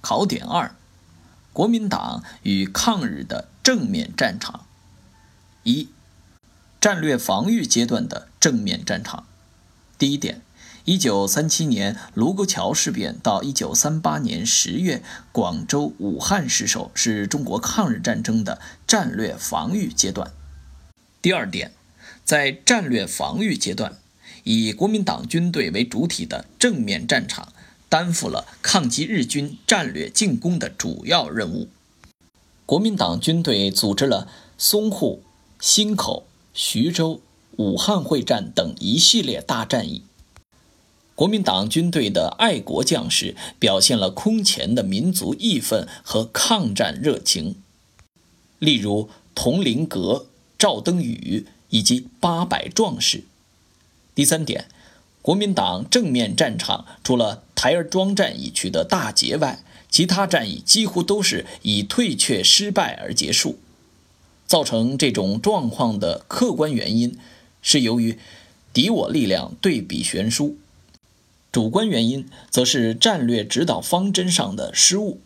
考点二：国民党与抗日的正面战场。一、战略防御阶段的正面战场。第一点。一九三七年卢沟桥事变到一九三八年十月广州、武汉失守，是中国抗日战争的战略防御阶段。第二点，在战略防御阶段，以国民党军队为主体的正面战场担负了抗击日军战略进攻的主要任务。国民党军队组织了淞沪、忻口、徐州、武汉会战等一系列大战役。国民党军队的爱国将士表现了空前的民族义愤和抗战热情，例如佟麟阁、赵登禹以及八百壮士。第三点，国民党正面战场除了台儿庄战役取得大捷外，其他战役几乎都是以退却失败而结束。造成这种状况的客观原因，是由于敌我力量对比悬殊。主观原因则是战略指导方针上的失误。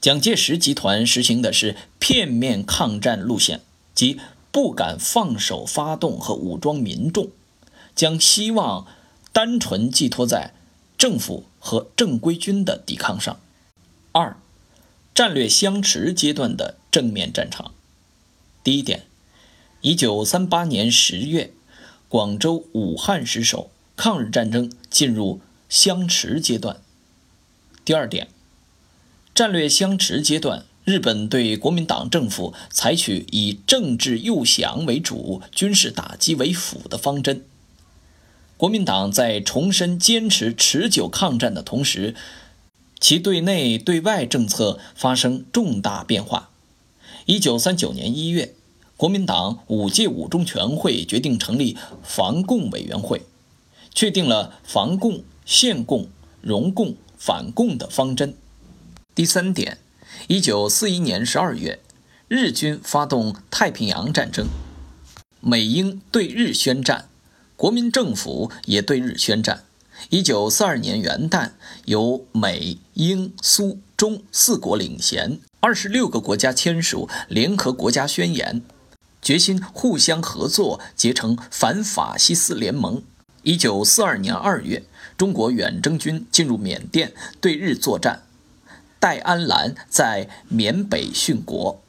蒋介石集团实行的是片面抗战路线，即不敢放手发动和武装民众，将希望单纯寄托在政府和正规军的抵抗上。二、战略相持阶段的正面战场。第一点，一九三八年十月，广州、武汉失守，抗日战争进入。相持阶段。第二点，战略相持阶段，日本对国民党政府采取以政治诱降为主、军事打击为辅的方针。国民党在重申坚持持久抗战的同时，其对内对外政策发生重大变化。一九三九年一月，国民党五届五中全会决定成立防共委员会，确定了防共。限共、容共、反共的方针。第三点，一九四一年十二月，日军发动太平洋战争，美英对日宣战，国民政府也对日宣战。一九四二年元旦，由美、英、苏、中四国领衔，二十六个国家签署联合国家宣言，决心互相合作，结成反法西斯联盟。一九四二年二月。中国远征军进入缅甸对日作战，戴安澜在缅北殉国。